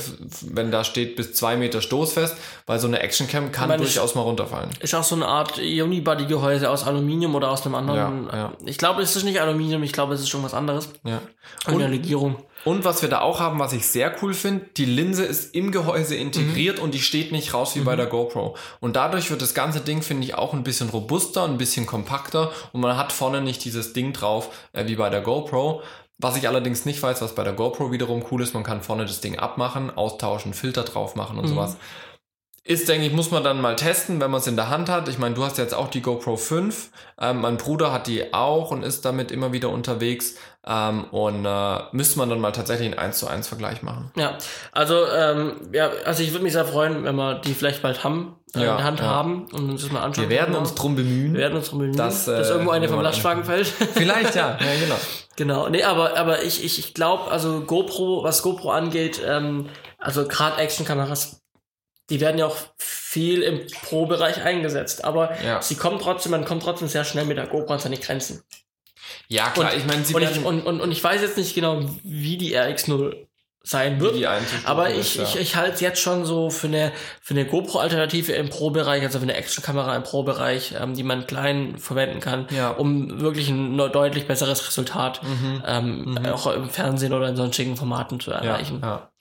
wenn da steht bis zwei Meter stoßfest, weil so eine Actioncam kann meine, ich- durchaus mal runterfallen. Ist auch so eine Art Unibody-Gehäuse aus Aluminium oder aus einem anderen. Ja, ja. Ich glaube, es ist nicht Aluminium, ich glaube, es ist schon was anderes. Ja. Eine Legierung. Und was wir da auch haben, was ich sehr cool finde, die Linse ist im Gehäuse integriert Mhm. und die steht nicht raus wie bei der GoPro. Und dadurch wird das ganze Ding, finde ich, auch ein bisschen robuster, ein bisschen kompakter und man hat vorne nicht dieses Ding drauf äh, wie bei der GoPro. Was ich allerdings nicht weiß, was bei der GoPro wiederum cool ist, man kann vorne das Ding abmachen, austauschen, Filter drauf machen und Mhm. sowas. Ist, denke ich, muss man dann mal testen, wenn man es in der Hand hat. Ich meine, du hast jetzt auch die GoPro 5. Ähm, mein Bruder hat die auch und ist damit immer wieder unterwegs. Ähm, und äh, müsste man dann mal tatsächlich einen 1 zu 1 Vergleich machen. Ja, also, ähm, ja, also ich würde mich sehr freuen, wenn wir die vielleicht bald haben, äh, Ja, in der Hand ja. haben und uns das mal anschauen. Wir werden uns drum bemühen. wir werden uns drum bemühen, dass, dass, äh, irgendwo eine vom Lastwagen fällt. (laughs) Vielleicht, ja. Ja, genau. (laughs) Genau, nee, aber, aber ich, ich, ich glaube, also GoPro, was GoPro angeht, ähm, also gerade Actionkameras, die werden ja auch viel im Pro-Bereich eingesetzt, aber Ja. sie kommen trotzdem, man kommt trotzdem sehr schnell mit der GoPro an seine Grenzen. Ja, klar. ich meine, sie Und ich, und, und, und ich weiß jetzt nicht genau, wie die RX0 sein wird. Aber ist, ich, ja. ich, ich halte es jetzt schon so für eine, für eine GoPro-Alternative im Pro-Bereich, also für eine Actionkamera im Pro-Bereich, ähm, die man klein verwenden kann, Ja. um wirklich ein deutlich besseres Resultat Mhm. ähm, auch im Fernsehen oder in sonstigen Formaten zu erreichen. ja.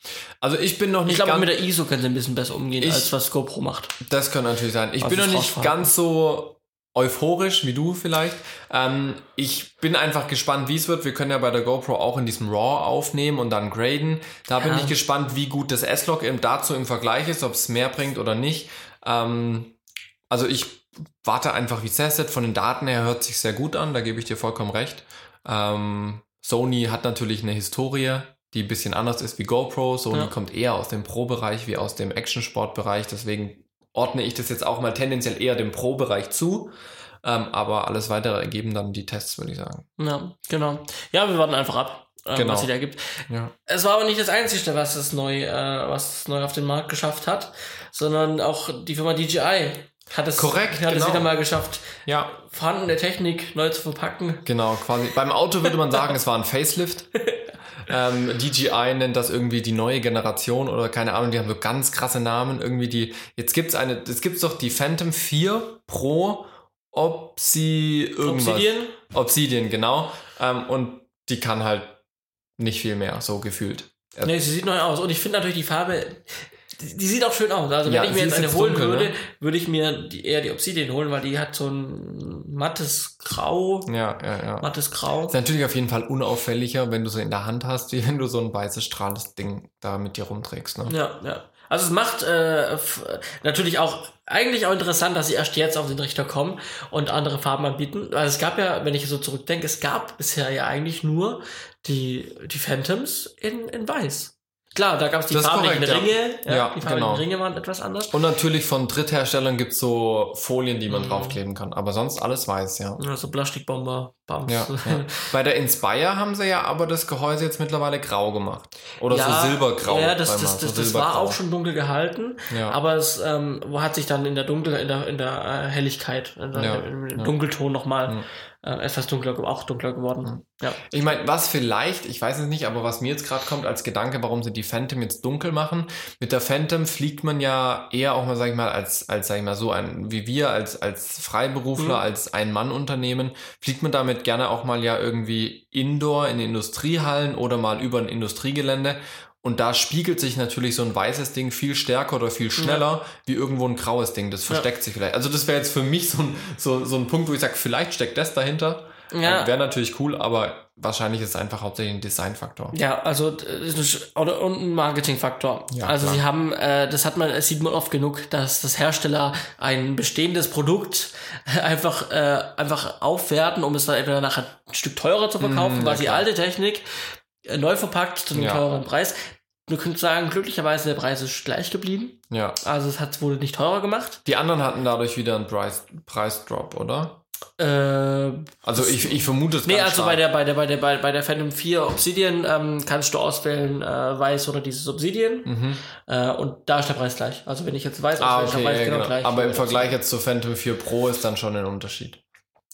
Also ich bin noch nicht Ich glaube, mit der ISO können sie ein bisschen besser umgehen, Ich- als was GoPro macht. Das kann natürlich sein. Ich Was bin noch nicht ganz so euphorisch wie du vielleicht. Ähm, ich bin einfach gespannt, wie es wird. Wir können ja bei der GoPro auch in diesem RAW aufnehmen und dann graden. Da bin Ja. ich gespannt, wie gut das S-Log dazu im Vergleich ist, ob es mehr bringt oder nicht. Ähm, also ich warte einfach, wie es testet. Von den Daten her hört sich sehr gut an, da gebe ich dir vollkommen recht. Ähm, Sony hat natürlich eine Historie, die ein bisschen anders ist wie GoPro. Sony Ja. kommt eher aus dem Pro-Bereich wie aus dem Action-Sport-Bereich. Deswegen ordne ich das jetzt auch mal tendenziell eher dem Pro-Bereich zu. Ähm, aber alles weitere ergeben dann die Tests, würde ich sagen. Ja, genau. Ja, wir warten einfach ab, ähm, Genau. was sie da gibt. Ja. Es war aber nicht das Einzige, was es neu, äh, was es neu auf den Markt geschafft hat, sondern auch die Firma DJI hat es, Korrekt, hat es genau. wieder mal geschafft, Ja, vorhandene Technik neu zu verpacken. genau, quasi. Beim Auto würde man sagen, es war ein Facelift. (laughs) Ähm, DJI nennt das irgendwie die neue Generation oder keine Ahnung, die haben so ganz krasse Namen. Irgendwie die, jetzt gibt's eine, jetzt gibt's doch die Phantom 4 Pro Obsi irgendwas. Obsidian? Obsidian, genau. Ähm, und die kann halt nicht viel mehr, so gefühlt. Nee, sie sieht neu aus. Und ich finde natürlich die Farbe, die, die, sieht auch schön aus. Also wenn Ja, ich mir jetzt eine jetzt holen dunkel, würde, ne? würde ich mir die, eher die Obsidian holen, weil die hat so ein mattes Grau. Ja, ja, ja. Mattes Grau. Ist natürlich auf jeden Fall unauffälliger, wenn du sie in der Hand hast, wie wenn du so ein weißes strahlendes Ding da mit dir rumträgst. Ne? Ja, ja. Also es macht äh, natürlich auch eigentlich auch interessant, dass sie erst jetzt auf den Richter kommen und andere Farben anbieten. Weil es gab ja, wenn ich so zurückdenke, es gab bisher ja eigentlich nur die, die Phantoms in, in weiß. Klar, da gab es die Das ist farblichen korrekt, ja. Ringe. Ja, Ja, die farblichen genau. Ringe waren etwas anders. Und natürlich von Drittherstellern gibt's so Folien, die man Mhm. draufkleben kann. Aber sonst alles weiß, ja. Also Plastikbomber, Bums. Ja, ja. (laughs) Bei der Inspire haben sie ja aber das Gehäuse jetzt mittlerweile grau gemacht. Oder Ja, so silbergrau. Ja, das, das, mal, so das, das war auch schon dunkel gehalten, Ja. aber es ähm, hat sich dann in der Dunkel, in der, in der äh, Helligkeit, in der, Ja, im, ja. Dunkelton nochmal äh, etwas dunkler, auch dunkler geworden. Ja. Ich meine, was vielleicht, ich weiß es nicht, aber was mir jetzt gerade kommt als Gedanke, warum sie die Phantom jetzt dunkel machen. Mit der Phantom fliegt man ja eher auch mal, sag ich mal, als, als sag ich mal, so ein, wie wir, als, als Freiberufler, Mhm. als Ein-Mann-Unternehmen, fliegt man damit gerne auch mal ja irgendwie indoor in Industriehallen oder mal über ein Industriegelände. Und da spiegelt sich natürlich so ein weißes Ding viel stärker oder viel schneller wie irgendwo ein graues Ding. Das versteckt sich vielleicht. Also das wäre jetzt für mich so ein, so, so ein Punkt, wo ich sage, vielleicht steckt das dahinter. Ja. Wäre natürlich cool, aber wahrscheinlich ist es einfach hauptsächlich ein Designfaktor. Ja, also ein- oder und ein Marketingfaktor. Ja, also klar. sie haben, äh, das hat man, das sieht man oft genug, dass das Hersteller ein bestehendes Produkt (laughs) einfach äh, einfach aufwerten, um es dann entweder nachher ein Stück teurer zu verkaufen, Mm, weil ja, die alte Technik äh, neu verpackt zu einem Ja. teureren Preis. Du könntest sagen, glücklicherweise der Preis ist gleich geblieben. Ja. Also es hat wurde nicht teurer gemacht. Die anderen hatten dadurch wieder einen Preis, Preisdrop, oder? Äh, Also ich, ich vermute es nee, also stark. bei der, bei der, bei der, bei, bei der Phantom 4 Obsidian ähm, kannst du auswählen, äh, weiß oder dieses Obsidian. Mhm. Äh, und da ist der Preis gleich. Also wenn ich jetzt weiß, Ah, auswähle, ist der okay, Preis ja, genau genau. gleich. Aber im Vergleich jetzt zu Phantom 4 Pro ist dann schon ein Unterschied.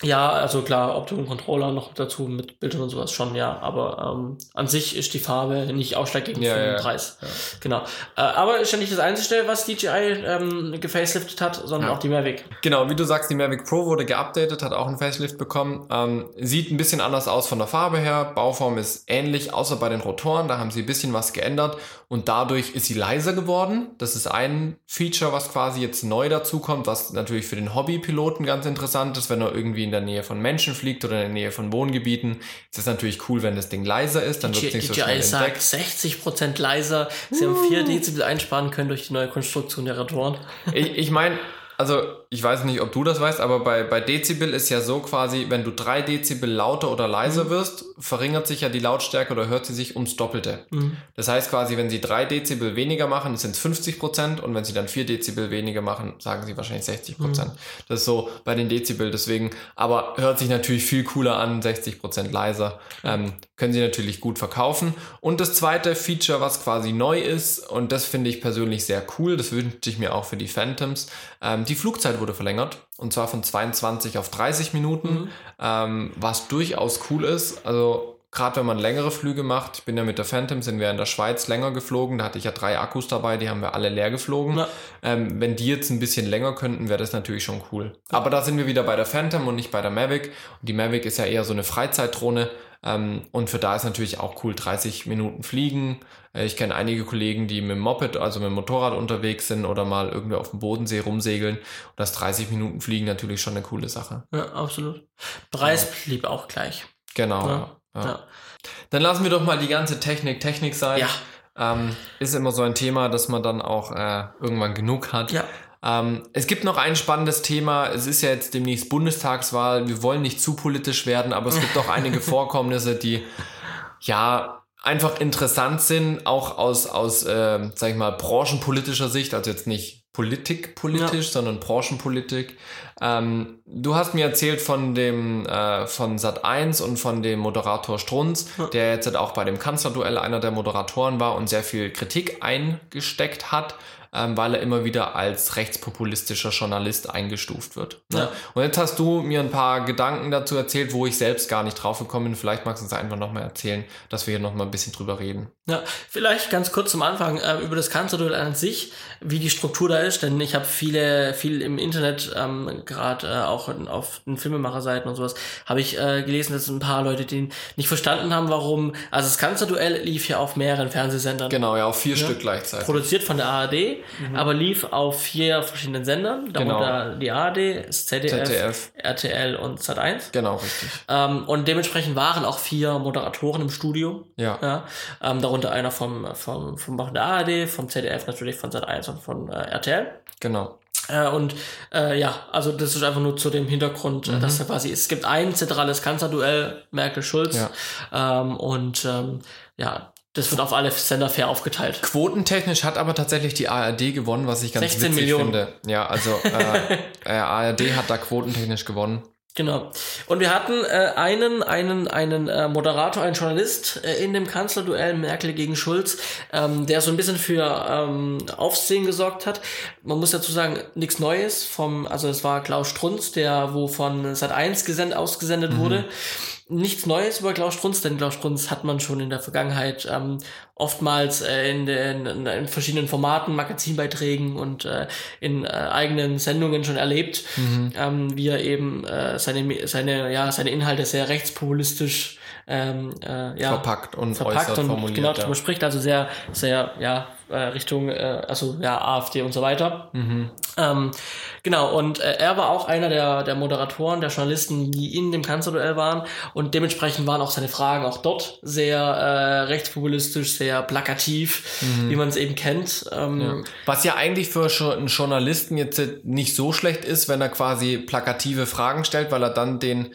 Ja, also klar, du einen Controller noch dazu mit Bildern und sowas schon, ja. Aber ähm, an sich ist die Farbe nicht ausschlaggebend Ja, für den ja. Preis. Genau. Äh, aber ist ja nicht das Einzige, was DJI ähm, gefaceliftet hat, sondern Ja. auch die Mavic. Genau, wie du sagst, die Mavic Pro wurde geupdatet, hat auch einen Facelift bekommen. Ähm, sieht ein bisschen anders aus von der Farbe her. Bauform ist ähnlich, außer bei den Rotoren. Da haben sie ein bisschen was geändert und dadurch ist sie leiser geworden. Das ist ein Feature, was quasi jetzt neu dazukommt, was natürlich für den Hobbypiloten ganz interessant ist, wenn er irgendwie in der Nähe von Menschen fliegt oder in der Nähe von Wohngebieten. Ist es natürlich cool, wenn das Ding leiser ist, dann wird es nicht so schnell DJI sagt entdeckt. 60% leiser. Sie haben 4 Dezibel einsparen können durch die neue Konstruktion der Rotoren. Ich, ich meine, also ich weiß nicht, ob du das weißt, aber bei, bei Dezibel ist ja so quasi, wenn du drei Dezibel lauter oder leiser Mhm. wirst, verringert sich ja die Lautstärke oder hört sie sich ums Doppelte. Mhm. Das heißt quasi, wenn sie drei Dezibel weniger machen, sind es 50 Prozent und wenn sie dann vier Dezibel weniger machen, sagen sie wahrscheinlich 60 Prozent. Mhm. Das ist so bei den Dezibel, deswegen, aber hört sich natürlich viel cooler an, 60 Prozent leiser. Ähm, können sie natürlich gut verkaufen. Und das zweite Feature, was quasi neu ist, und das finde ich persönlich sehr cool, das wünsche ich mir auch für die Phantoms, ähm, die Flugzeit wurde verlängert. Und zwar von 22 auf 30 Minuten, Mhm. ähm, was durchaus cool ist. Also gerade wenn man längere Flüge macht, ich bin ja mit der Phantom, sind wir in der Schweiz länger geflogen, da hatte ich ja drei Akkus dabei, die haben wir alle leer geflogen. Ja. Ähm, wenn die jetzt ein bisschen länger könnten, wäre das natürlich schon cool. Aber da sind wir wieder bei der Phantom und nicht bei der Mavic. Und die Mavic ist ja eher so eine Freizeitdrohne. Ähm, und für da ist natürlich auch cool, 30 Minuten fliegen. Äh, ich kenne einige Kollegen, die mit dem Moped, also mit dem Motorrad unterwegs sind oder mal irgendwie auf dem Bodensee rumsegeln. Und das 30 Minuten fliegen natürlich schon eine coole Sache. Ja, absolut. Preis blieb auch gleich. Genau. Ja. Ja. Dann lassen wir doch mal die ganze Technik Technik sein. Ja. Ähm, ist immer so ein Thema, dass man dann auch äh, irgendwann genug hat. Ja. Ähm, es gibt noch ein spannendes Thema. Es ist ja jetzt demnächst Bundestagswahl. Wir wollen nicht zu politisch werden, aber es gibt auch einige (laughs) Vorkommnisse, die ja einfach interessant sind, auch aus, aus äh, sag ich mal, branchenpolitischer Sicht, also jetzt nicht politikpolitisch, sondern Branchenpolitik. Ähm, du hast mir erzählt von dem äh, von Sat 1 und von dem Moderator Strunz, Ja. der jetzt auch bei dem Kanzlerduell einer der Moderatoren war und sehr viel Kritik eingesteckt hat. Ähm, weil er immer wieder als rechtspopulistischer Journalist eingestuft wird. Ne? Ja. Und jetzt hast du mir ein paar Gedanken dazu erzählt, wo ich selbst gar nicht drauf gekommen bin. Vielleicht magst du uns einfach nochmal erzählen, dass wir hier nochmal ein bisschen drüber reden. Ja, vielleicht ganz kurz zum Anfang äh, über das Kanzlerduell an sich, wie die Struktur da ist, denn ich habe viele, viel im Internet, ähm, gerade äh, auch in, auf den Filmemacherseiten und sowas, habe ich äh, gelesen, dass ein paar Leute, die nicht verstanden haben, warum, also das Kanzlerduell lief ja auf mehreren Fernsehsendern. Genau, ja, auf vier Stück gleichzeitig. Produziert von der ARD, aber lief auf vier verschiedenen Sendern, darunter die ARD, das ZDF, ZDF. RTL und Sat1. Genau, richtig. Ähm, und dementsprechend waren auch vier Moderatoren im Studio. Ja. Ja, ähm, darunter einer vom, vom, vom von der ARD, vom ZDF natürlich, von Sat1 und von äh, RTL. Genau. Äh, und äh, ja, also das ist einfach nur zu dem Hintergrund, Mhm. äh, dass da quasi, es gibt ein zentrales Kanzlerduell, Merkel-Schulz. Ähm, und ähm, ja, das wird auf alle Sender fair aufgeteilt. Quotentechnisch hat aber tatsächlich die ARD gewonnen, was ich ganz 16 witzig Millionen. finde. Ja, also (laughs) äh, äh, ARD hat da quotentechnisch gewonnen. Genau. Und wir hatten äh, einen, einen, einen äh, Moderator, einen Journalist äh, in dem Kanzlerduell Merkel gegen Schulz, ähm, der so ein bisschen für ähm, Aufsehen gesorgt hat. Man muss dazu sagen, nichts Neues vom, also es war Klaus Strunz, der wo von Sat1 gesend, ausgesendet wurde. Nichts Neues über Klaus Strunz, denn Klaus Strunz hat man schon in der Vergangenheit ähm, oftmals äh, in, den, in, in verschiedenen Formaten, Magazinbeiträgen und äh, in äh, eigenen Sendungen schon erlebt, ähm, wie er eben äh, seine, seine, ja, seine Inhalte sehr rechtspopulistisch ähm, äh, ja, Verpackt und verpackt und formuliert. genau ja. darüber spricht, also sehr, sehr, ja, äh, Richtung, äh, also ja, AfD und so weiter. Mhm. Ähm, genau, und äh, er war auch einer der, der Moderatoren, der Journalisten, die in dem Kanzlerduell waren und dementsprechend waren auch seine Fragen auch dort sehr äh, rechtspopulistisch, sehr plakativ, wie man es eben kennt. Ähm, Mhm. Ja. Was ja eigentlich für einen Journalisten jetzt nicht so schlecht ist, wenn er quasi plakative Fragen stellt, weil er dann den,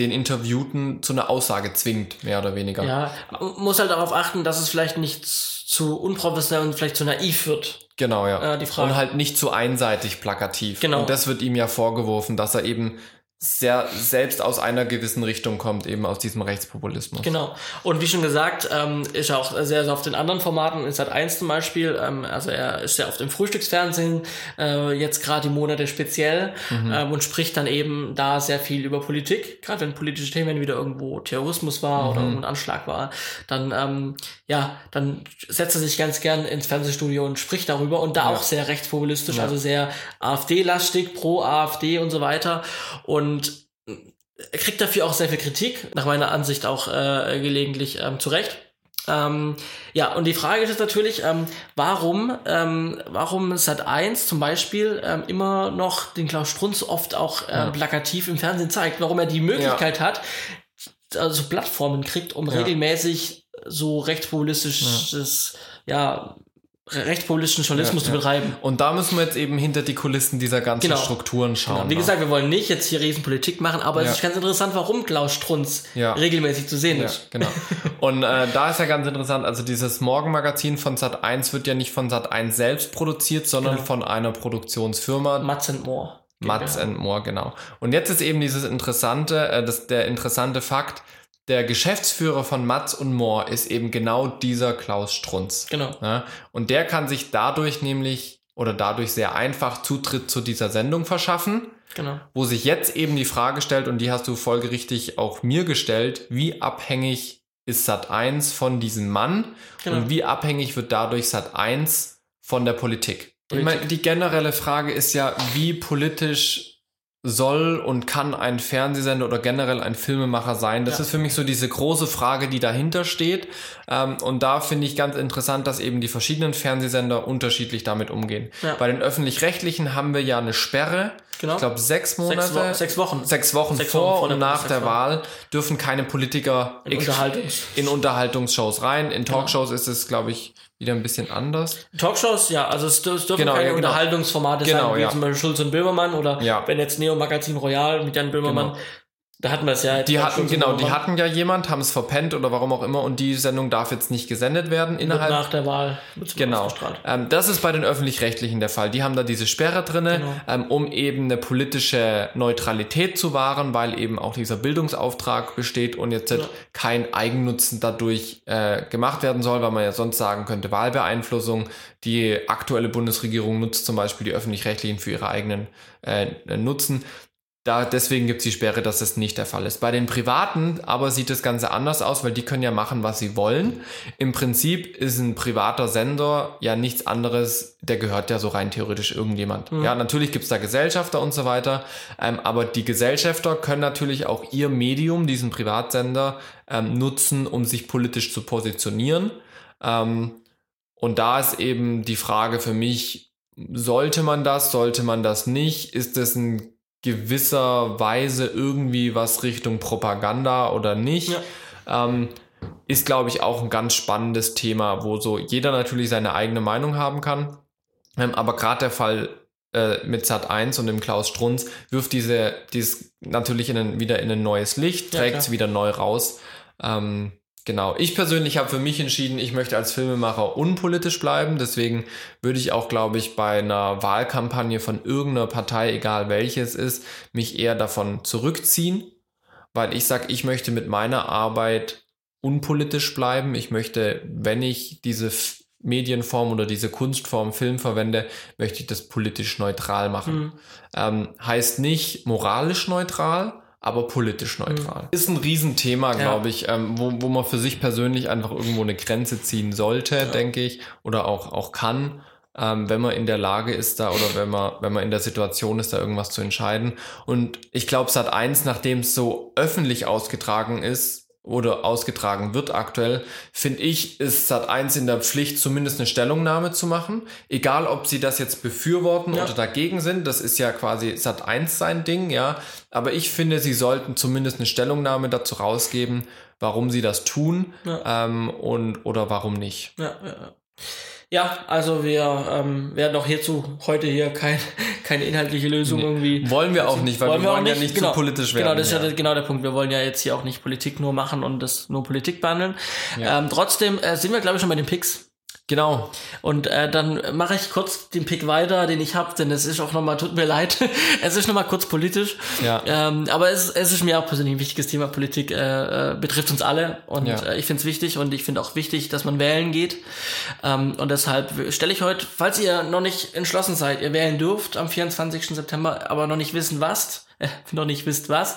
den Interviewten zu einer Aussage zwingt, mehr oder weniger. Ja, muss halt darauf achten, dass es vielleicht nicht zu unprofessionell und vielleicht zu naiv wird. Genau, ja. Äh, die Frage. Und halt nicht zu einseitig plakativ. Genau. Und das wird ihm ja vorgeworfen, dass er eben sehr selbst aus einer gewissen Richtung kommt, eben aus diesem Rechtspopulismus. Genau. Und wie schon gesagt, ähm, ist er auch sehr, sehr auf den anderen Formaten, in Sat 1 zum Beispiel, ähm, also er ist ja auf dem Frühstücksfernsehen, äh, jetzt gerade die Monate speziell, ähm, und spricht dann eben da sehr viel über Politik, gerade wenn politische Themen wieder irgendwo Terrorismus war oder irgendwo ein Anschlag war, dann, ähm, ja, dann setzt er sich ganz gern ins Fernsehstudio und spricht darüber und da auch sehr rechtspopulistisch, also sehr AfD-lastig, pro AfD und so weiter. Und er kriegt dafür auch sehr viel Kritik, nach meiner Ansicht auch äh, gelegentlich ähm, zu Recht. Ähm, ja, und die Frage ist jetzt natürlich, ähm, warum, ähm, warum Sat 1 zum Beispiel ähm, immer noch den Klaus Strunz oft auch äh, plakativ im Fernsehen zeigt, warum er die Möglichkeit hat, also Plattformen kriegt, um regelmäßig so rechtspopulistisches, ja, rechtspopulistischen Journalismus Ja, zu betreiben. Und da müssen wir jetzt eben hinter die Kulissen dieser ganzen Genau. Strukturen schauen. Genau. Wie ne? gesagt, wir wollen nicht jetzt hier Riesenpolitik machen, aber es ist ganz interessant, warum Klaus Strunz regelmäßig zu sehen Ja, ist. genau. (laughs) Und äh, da ist ja ganz interessant, also dieses Morgenmagazin von Sat1 wird ja nicht von Sat1 selbst produziert, sondern Genau. von einer Produktionsfirma, Mats and More. Mats and More, genau. Und jetzt ist eben dieses interessante, äh, das, der interessante Fakt, der Geschäftsführer von Mats und More ist eben genau dieser Klaus Strunz. Genau. Ja? Und der kann sich dadurch nämlich oder dadurch sehr einfach Zutritt zu dieser Sendung verschaffen Genau. wo sich jetzt eben die Frage stellt, und die hast du folgerichtig auch mir gestellt, wie abhängig ist Sat 1 von diesem Mann Genau. und wie abhängig wird dadurch Sat 1 von der Politik? Ich Politik. meine, die generelle Frage ist ja, wie politisch soll und kann ein Fernsehsender oder generell ein Filmemacher sein? Das Ja. ist für mich so diese große Frage, die dahinter steht. Ähm, und da finde ich ganz interessant, dass eben die verschiedenen Fernsehsender unterschiedlich damit umgehen. Ja. Bei den öffentlich-rechtlichen haben wir ja eine Sperre. Genau. Ich glaube, sechs Monate. Sechs, Wo sechs Wochen. Sechs Wochen Sechs vor Wochen vor und der nach der Wochen. Wahl dürfen keine Politiker In Unterhaltungs- in Unterhaltungsshows rein. In Genau. Talkshows ist es, glaube ich, wieder ein bisschen anders. Talkshows, ja, also es, dür- es dürfen Genau, keine ja, genau. Unterhaltungsformate Genau, sein, wie ja. zum Beispiel Schulz und Böhmermann oder Ja. wenn jetzt Neo Magazin Royal mit Jan Böhmermann. Da hatten wir es ja. Die hatten, genau, die hatten ja jemand, haben es verpennt oder warum auch immer und die Sendung darf jetzt nicht gesendet werden innerhalb. Nach der Wahl. Genau. Ähm, das ist bei den Öffentlich-Rechtlichen der Fall. Die haben da diese Sperre drinne, genau. ähm, um eben eine politische Neutralität zu wahren, weil eben auch dieser Bildungsauftrag besteht und jetzt ja. kein Eigennutzen dadurch äh, gemacht werden soll, weil man ja sonst sagen könnte, Wahlbeeinflussung. Die aktuelle Bundesregierung nutzt zum Beispiel die Öffentlich-Rechtlichen für ihre eigenen äh, Nutzen. Da, deswegen gibt es die Sperre, dass das nicht der Fall ist. Bei den Privaten aber sieht das Ganze anders aus, weil die können ja machen, was sie wollen. Im Prinzip ist ein privater Sender ja nichts anderes, der gehört ja so rein theoretisch irgendjemand. Mhm. Ja, natürlich gibt es da Gesellschafter und so weiter, ähm, aber die Gesellschafter können natürlich auch ihr Medium, diesen Privatsender, ähm, nutzen, um sich politisch zu positionieren. Ähm, und da ist eben die Frage für mich, sollte man das, sollte man das nicht? Ist das ein gewisser Weise irgendwie was Richtung Propaganda oder nicht. Ja. Ähm, ist, glaube ich, auch ein ganz spannendes Thema, wo so jeder natürlich seine eigene Meinung haben kann. Ähm, aber gerade der Fall äh, mit Sat 1 und dem Klaus Strunz wirft diese, dies natürlich in ein, wieder in ein neues Licht, trägt es wieder neu raus. Ähm, Genau. Ich persönlich habe für mich entschieden, ich möchte als Filmemacher unpolitisch bleiben. Deswegen würde ich auch, glaube ich, bei einer Wahlkampagne von irgendeiner Partei, egal welche es ist, mich eher davon zurückziehen, weil ich sage, ich möchte mit meiner Arbeit unpolitisch bleiben. Ich möchte, wenn ich diese Medienform oder diese Kunstform Film verwende, möchte ich das politisch neutral machen. Mhm. Ähm, heißt nicht moralisch neutral, aber politisch neutral. Mhm. Ist ein Riesenthema, glaube ja. ich, ähm, wo, wo man für sich persönlich einfach irgendwo eine Grenze ziehen sollte, ja. denke ich, oder auch, auch kann, ähm, wenn man in der Lage ist da oder wenn man, wenn man in der Situation ist, da irgendwas zu entscheiden. Und ich glaube, Sat 1, nachdem es so öffentlich ausgetragen ist, oder ausgetragen wird aktuell, finde ich, ist Sat1 in der Pflicht, zumindest eine Stellungnahme zu machen. Egal, ob sie das jetzt befürworten ja. oder dagegen sind, das ist ja quasi Sat1 sein Ding, ja. Aber ich finde, sie sollten zumindest eine Stellungnahme dazu rausgeben, warum sie das tun ja. ähm, und oder warum nicht. Ja, ja, ja. Ja, also wir ähm, werden auch hierzu heute hier kein, (laughs) keine inhaltliche Lösung nee. irgendwie. Wollen wir auch nicht, weil wollen wir, wollen ja nicht genau, zu politisch werden. Genau, das ist ja, ja genau der Punkt. Wir wollen ja jetzt hier auch nicht Politik nur machen und das nur Politik behandeln. Ja. Ähm, trotzdem äh, sind wir, glaube ich, schon bei den Picks. Genau. Und äh, dann mache ich kurz den Pick weiter, den ich habe, denn es ist auch nochmal, tut mir (laughs) leid, es ist nochmal kurz politisch. Ja. Ähm, aber es, es ist mir auch persönlich ein wichtiges Thema. Politik äh, äh, betrifft uns alle und ja. äh, ich finde es wichtig und ich finde auch wichtig, dass man wählen geht. Ähm, und deshalb stelle ich heute, falls ihr noch nicht entschlossen seid, ihr wählen dürft am 24. September, aber noch nicht wissen was, (laughs) äh, noch nicht wisst was,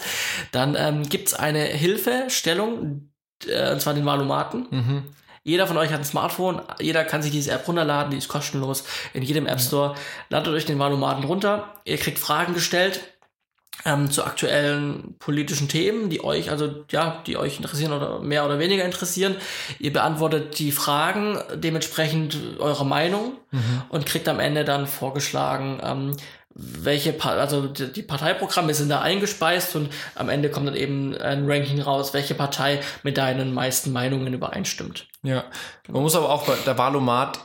dann ähm, gibt eine Hilfestellung, äh, und zwar den Valomaten. Mhm jeder von euch hat ein Smartphone, jeder kann sich diese App runterladen, die ist kostenlos in jedem App Store. Ladet euch den Valomaten runter, ihr kriegt Fragen gestellt ähm, zu aktuellen politischen Themen, die euch, also ja, die euch interessieren oder mehr oder weniger interessieren. Ihr beantwortet die Fragen, dementsprechend eure Meinung mhm. und kriegt am Ende dann vorgeschlagen, ähm, welche, pa also die Parteiprogramme sind da eingespeist und am Ende kommt dann eben ein Ranking raus, welche Partei mit deinen meisten Meinungen übereinstimmt. Ja, man muss aber auch bei der Wahlomat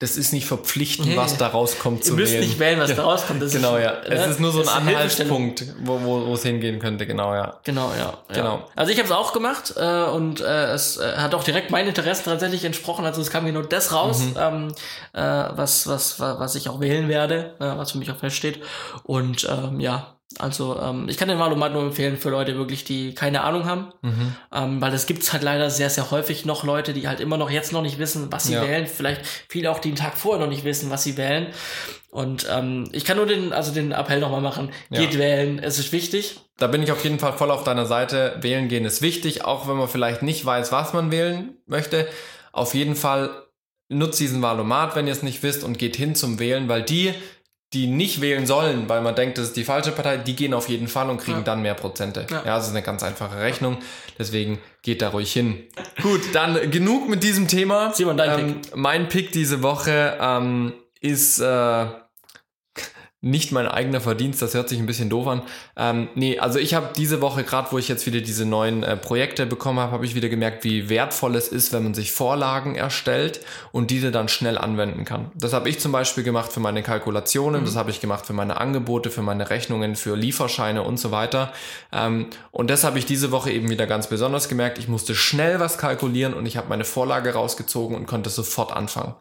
das ist nicht verpflichtend, nee. was da rauskommt zu wählen. Ihr müsst nicht wählen, was da rauskommt. Das genau, ist, ja. Es ne? ist nur so ein Anhaltspunkt, wo, wo, wo es hingehen könnte, genau, ja. Genau, ja. Genau. Ja. Also ich habe es auch gemacht äh, und äh, es äh, hat auch direkt meinen Interessen tatsächlich entsprochen. Also es kam genau das raus, mhm. ähm, äh, was, was, was ich auch wählen werde, äh, was für mich auch feststeht. Und ähm, ja, also ähm, ich kann den Valomat nur empfehlen für Leute wirklich, die keine Ahnung haben, mhm. ähm, weil es gibt halt leider sehr, sehr häufig noch Leute, die halt immer noch jetzt noch nicht wissen, was sie ja. wählen. Vielleicht viele auch, die einen Tag vorher noch nicht wissen, was sie wählen. Und ähm, ich kann nur den, also den Appell nochmal machen, geht ja. wählen, es ist wichtig. Da bin ich auf jeden Fall voll auf deiner Seite. Wählen gehen ist wichtig, auch wenn man vielleicht nicht weiß, was man wählen möchte. Auf jeden Fall nutzt diesen Valomat, wenn ihr es nicht wisst, und geht hin zum Wählen, weil die die nicht wählen sollen, weil man denkt, das ist die falsche Partei, die gehen auf jeden Fall und kriegen ja. dann mehr Prozente. Ja. ja, das ist eine ganz einfache Rechnung. Deswegen geht da ruhig hin. Gut, dann genug mit diesem Thema. Simon, dein ähm, Pick. Mein Pick diese Woche ähm, ist äh, nicht mein eigener Verdienst, das hört sich ein bisschen doof an. Ähm, nee, also ich habe diese Woche, gerade wo ich jetzt wieder diese neuen äh, Projekte bekommen habe, habe ich wieder gemerkt, wie wertvoll es ist, wenn man sich Vorlagen erstellt und diese dann schnell anwenden kann. Das habe ich zum Beispiel gemacht für meine Kalkulationen, mhm. das habe ich gemacht für meine Angebote, für meine Rechnungen, für Lieferscheine und so weiter. Ähm, und das habe ich diese Woche eben wieder ganz besonders gemerkt. Ich musste schnell was kalkulieren und ich habe meine Vorlage rausgezogen und konnte sofort anfangen.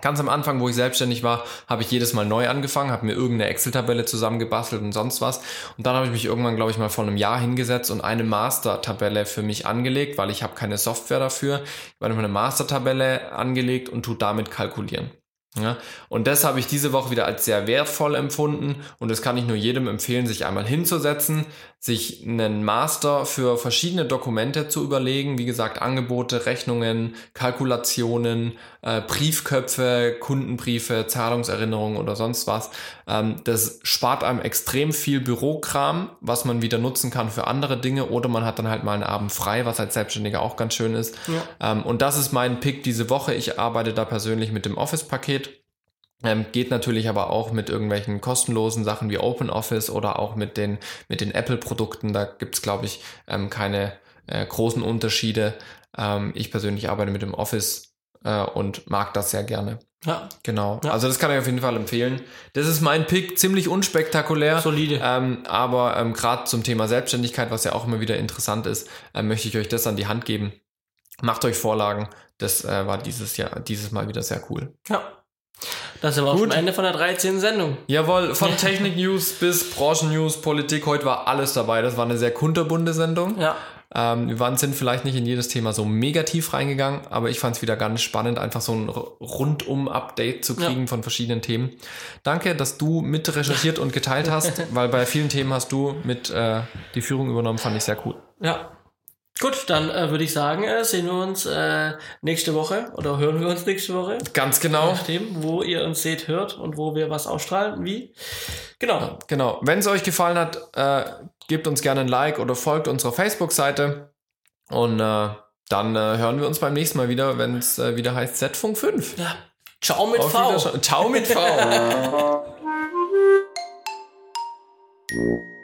Ganz am Anfang, wo ich selbstständig war, habe ich jedes Mal neu angefangen, habe mir irgendeine Excel-Tabelle zusammengebastelt und sonst was. Und dann habe ich mich irgendwann, glaube ich, mal vor einem Jahr hingesetzt und eine Master-Tabelle für mich angelegt, weil ich habe keine Software dafür. Ich habe eine Master-Tabelle angelegt und tu damit kalkulieren. Ja, und das habe ich diese Woche wieder als sehr wertvoll empfunden. Und das kann ich nur jedem empfehlen, sich einmal hinzusetzen, sich einen Master für verschiedene Dokumente zu überlegen, wie gesagt Angebote, Rechnungen, Kalkulationen, äh, Briefköpfe, Kundenbriefe, Zahlungserinnerungen oder sonst was. Ähm, das spart einem extrem viel Bürokram, was man wieder nutzen kann für andere Dinge oder man hat dann halt mal einen Abend frei, was als Selbstständiger auch ganz schön ist. Ja. Ähm, und das ist mein Pick diese Woche. Ich arbeite da persönlich mit dem Office-Paket ähm, geht natürlich aber auch mit irgendwelchen kostenlosen Sachen wie OpenOffice oder auch mit den, mit den Apple-Produkten. Da gibt's glaube ich, ähm, keine äh, großen Unterschiede. Ähm, ich persönlich arbeite mit dem Office äh, und mag das sehr gerne. Ja. Genau. Ja. Also das kann ich auf jeden Fall empfehlen. Das ist mein Pick, ziemlich unspektakulär. Solide. Ähm, aber ähm, gerade zum Thema Selbstständigkeit, was ja auch immer wieder interessant ist, äh, möchte ich euch das an die Hand geben. Macht euch Vorlagen. Das äh, war dieses Jahr, dieses Mal wieder sehr cool. Ja. Das ist aber auch Gut. schon Ende von der 13. Sendung. Jawohl, von (laughs) Technik-News bis Branchen-News, Politik, heute war alles dabei. Das war eine sehr kunterbunte Sendung. Ja. Ähm, wir waren, sind vielleicht nicht in jedes Thema so mega tief reingegangen, aber ich fand es wieder ganz spannend, einfach so ein rundum-Update zu kriegen ja. von verschiedenen Themen. Danke, dass du mit recherchiert und geteilt (laughs) hast, weil bei vielen Themen hast du mit äh, die Führung übernommen, fand ich sehr cool. Ja, Gut, dann äh, würde ich sagen, äh, sehen wir uns äh, nächste Woche oder hören wir uns nächste Woche. Ganz genau. Je nachdem, wo ihr uns seht, hört und wo wir was ausstrahlen, wie. Genau. Genau. Wenn es euch gefallen hat, äh, gebt uns gerne ein Like oder folgt unserer Facebook-Seite. Und äh, dann äh, hören wir uns beim nächsten Mal wieder, wenn es äh, wieder heißt Z-Funk 5. Ja. Ciao mit Auf V. Ciao mit V. (laughs)